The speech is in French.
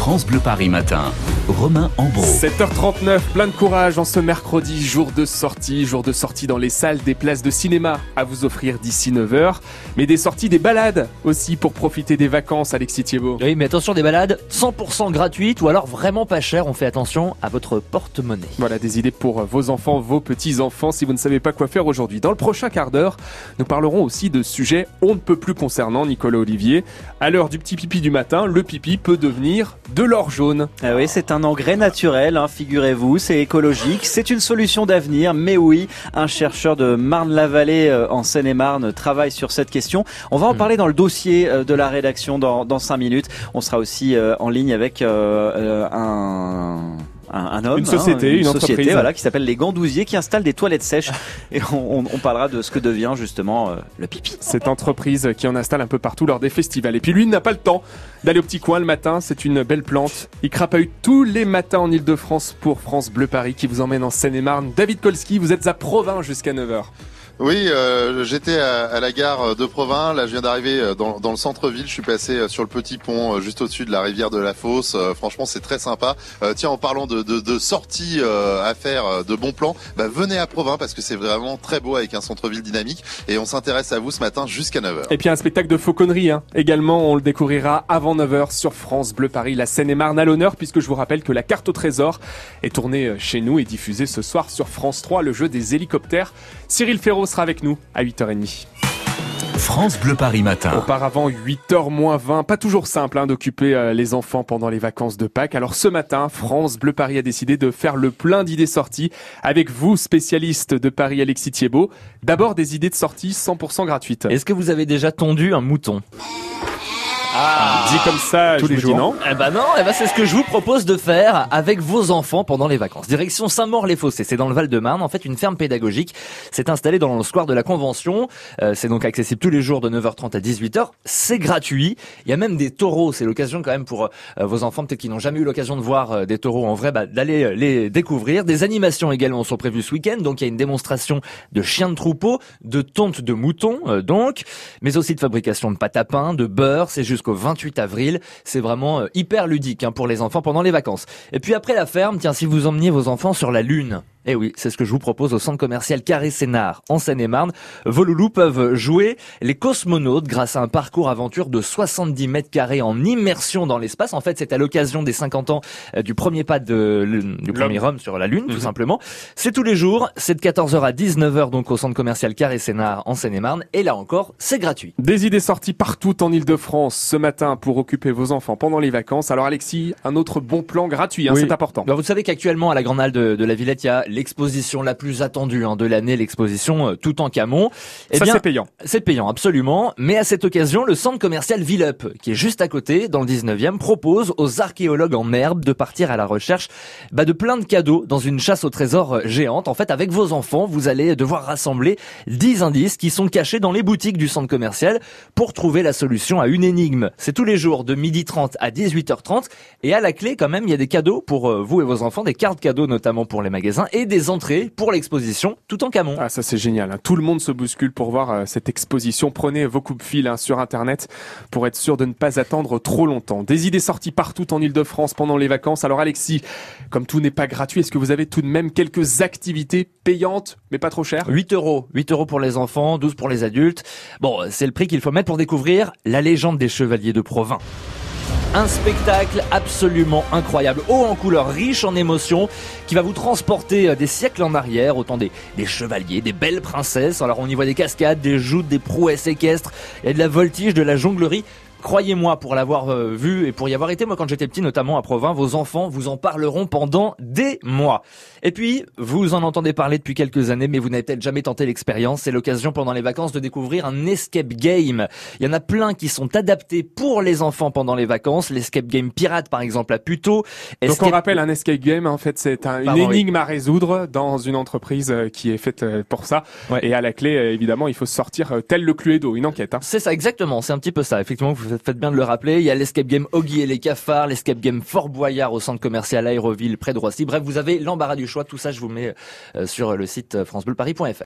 France Bleu Paris matin. Romain Ambro. 7h39, plein de courage en ce mercredi, jour de sortie, jour de sortie dans les salles des places de cinéma à vous offrir d'ici 9h, mais des sorties, des balades aussi pour profiter des vacances, Alexis Thiebaud. Oui, mais attention, des balades 100% gratuites ou alors vraiment pas chères. On fait attention à votre porte-monnaie. Voilà des idées pour vos enfants, vos petits-enfants, si vous ne savez pas quoi faire aujourd'hui. Dans le prochain quart d'heure, nous parlerons aussi de sujets on ne peut plus concernant Nicolas Olivier. À l'heure du petit pipi du matin, le pipi peut devenir de l'or jaune. Ah oui, c'est un engrais naturel, hein, figurez-vous, c'est écologique, c'est une solution d'avenir, mais oui, un chercheur de Marne-la-Vallée euh, en Seine-et-Marne travaille sur cette question. On va en Hmm. parler dans le dossier euh, de la rédaction dans, dans 5 minutes. On sera aussi euh, en ligne avec euh, euh, un... Un, un homme, Une société, une société, entreprise. voilà, qui s'appelle les Gandousiers, qui installe des toilettes sèches. Et on, on- on parlera de ce que devient justement euh, le pipi. Cette entreprise qui en installe un peu partout lors des festivals. Et puis lui il n'a pas le temps d'aller au petit coin le matin, c'est une belle plante. Il crapahute tous les matins en Ile-de-France pour France Bleu Paris qui vous emmène en Seine-et-Marne. David Kolski, vous êtes à Provins jusqu'à 9h. Oui, euh, j'étais à, la gare de Provins. Là, je viens d'arriver euh, dans, le centre-ville. Je suis passé euh, sur le petit pont juste au-dessus de la rivière de la Fosse. Franchement, c'est très sympa. Tiens, en parlant de, sorties à faire, de bons plans, bah, venez à Provins parce que c'est vraiment très beau avec un centre-ville dynamique. Et on s'intéresse à vous ce matin jusqu'à 9h. Et puis un spectacle de fauconnerie hein. également, on le découvrira avant 9h sur France Bleu Paris, la Seine-et-Marne à l'honneur puisque je vous rappelle que la carte au trésor est tournée chez nous et diffusée ce soir sur France 3, le jeu des hélicoptères. Cyril Ferraud sera avec nous à 8h30. France Bleu Paris matin. Auparavant, 8h moins 20. Pas toujours simple hein, d'occuper euh, les enfants pendant les vacances de Pâques. Alors ce matin, France Bleu Paris a décidé de faire le plein d'idées sorties avec vous, spécialiste de Paris Alexis Thiebaud. D'abord des idées de sortie 100% gratuites. Est-ce que vous avez déjà tondu un mouton? Dit comme ça, Tous je les dis jours non. Eh ben non, eh ben c'est ce que je vous propose de faire avec vos enfants pendant les vacances. Direction Saint-Maur-les-Fossés, c'est dans le Val-de-Marne. En fait, une ferme pédagogique s'est installée dans le square de la Convention. Euh, c'est donc accessible tous les jours de 9h30 à 18h. C'est gratuit. Il y a même des taureaux. C'est l'occasion quand même pour euh, vos enfants, peut-être qui n'ont jamais eu l'occasion de voir euh, des taureaux en vrai, bah, d'aller euh, les découvrir. Des animations également sont prévues ce week-end. Donc il y a une démonstration de chiens de troupeau, de tonte de moutons, euh, donc, mais aussi de fabrication de pâte à pain, de beurre. C'est jusqu'au 28 avril. C'est vraiment euh, hyper ludique hein, pour les enfants pendant les vacances. Et puis après la ferme, tiens, si vous emmeniez vos enfants sur la Lune. Eh oui, c'est ce que je vous propose au centre commercial Carré Sénard, en Seine-et-Marne. Vos loulous peuvent jouer les cosmonautes grâce à un parcours aventure de 70 mètres carrés en immersion dans l'espace. En fait, c'est à l'occasion des 50 ans euh, du premier pas de, du premier homme sur la Lune, tout Mhm. simplement. C'est tous les jours, c'est de 14h à 19h donc au centre commercial Carré Sénard, en Seine-et-Marne. Et là encore, c'est gratuit. Des idées sorties partout en Ile-de-France ce matin pour occuper vos enfants pendant les vacances. Alors Alexis, un autre bon plan gratuit, hein, Oui. c'est important. Bah, vous savez qu'actuellement à la Grande Halle de, de la Villette, il y a l'exposition la plus attendue hein, de l'année, l'exposition euh, Tout en Camon. Eh Ça c'est payant. c'est payant absolument, mais à cette occasion, le centre commercial Villeup, qui est juste à côté, dans le 19e, propose aux archéologues en herbe de partir à la recherche bah, de plein de cadeaux dans une chasse au trésor euh, géante. En fait, avec vos enfants, vous allez devoir rassembler 10 indices qui sont cachés dans les boutiques du centre commercial pour trouver la solution à une énigme. C'est tous les jours de 12h30 à 18h30 et à la clé quand même, il y a des cadeaux pour euh, vous et vos enfants, des cartes cadeaux notamment pour les magasins et des entrées pour l'exposition tout en Camon. Ah ça c'est génial. hein. Tout le monde se bouscule pour voir euh, cette exposition. Prenez vos coupes-fils hein, sur internet pour être sûr de ne pas attendre trop longtemps. Des idées sorties partout en Ile-de-France pendant les vacances. Alors Alexis, comme tout n'est pas gratuit, est-ce que vous avez tout de même quelques activités payantes mais pas trop chères? 8 euros. 8 euros pour les enfants, 12 pour les adultes. Bon, c'est le prix qu'il faut mettre pour découvrir la légende des chevaliers de Provins. Un spectacle absolument incroyable, haut en couleurs, riche en émotions, qui va vous transporter euh, des siècles en arrière, autant des, des chevaliers, des belles princesses. Alors on y voit des cascades, des joutes, des prouesses équestres, a de la voltige, de la jonglerie. Croyez-moi, pour l'avoir euh, vu et pour y avoir été, moi quand j'étais petit, notamment à Provins, vos enfants vous en parleront pendant des mois. Et puis, vous en entendez parler depuis quelques années, mais vous n'avez peut-être jamais tenté l'expérience. C'est l'occasion pendant les vacances de découvrir un escape game. Il y en a plein qui sont adaptés pour les enfants pendant les vacances. L'escape game pirate, par exemple, à Puto. Donc on Escape- rappelle un escape game, en fait c'est un- une Pardon, oui. énigme à résoudre dans une entreprise euh, qui est faite euh, pour ça. Ouais. Et à la clé, évidemment, il faut sortir tel le Cluedo, une enquête. hein. C'est ça, exactement. C'est un petit peu ça. Effectivement, vous faites bien de le rappeler. Il y a l'escape game Oggy et les cafards, l'escape game Fort Boyard au centre commercial Aéroville près de Roissy. Bref, vous avez l'embarras du choix. Tout ça, je vous mets euh, sur le site francebleuparis.fr.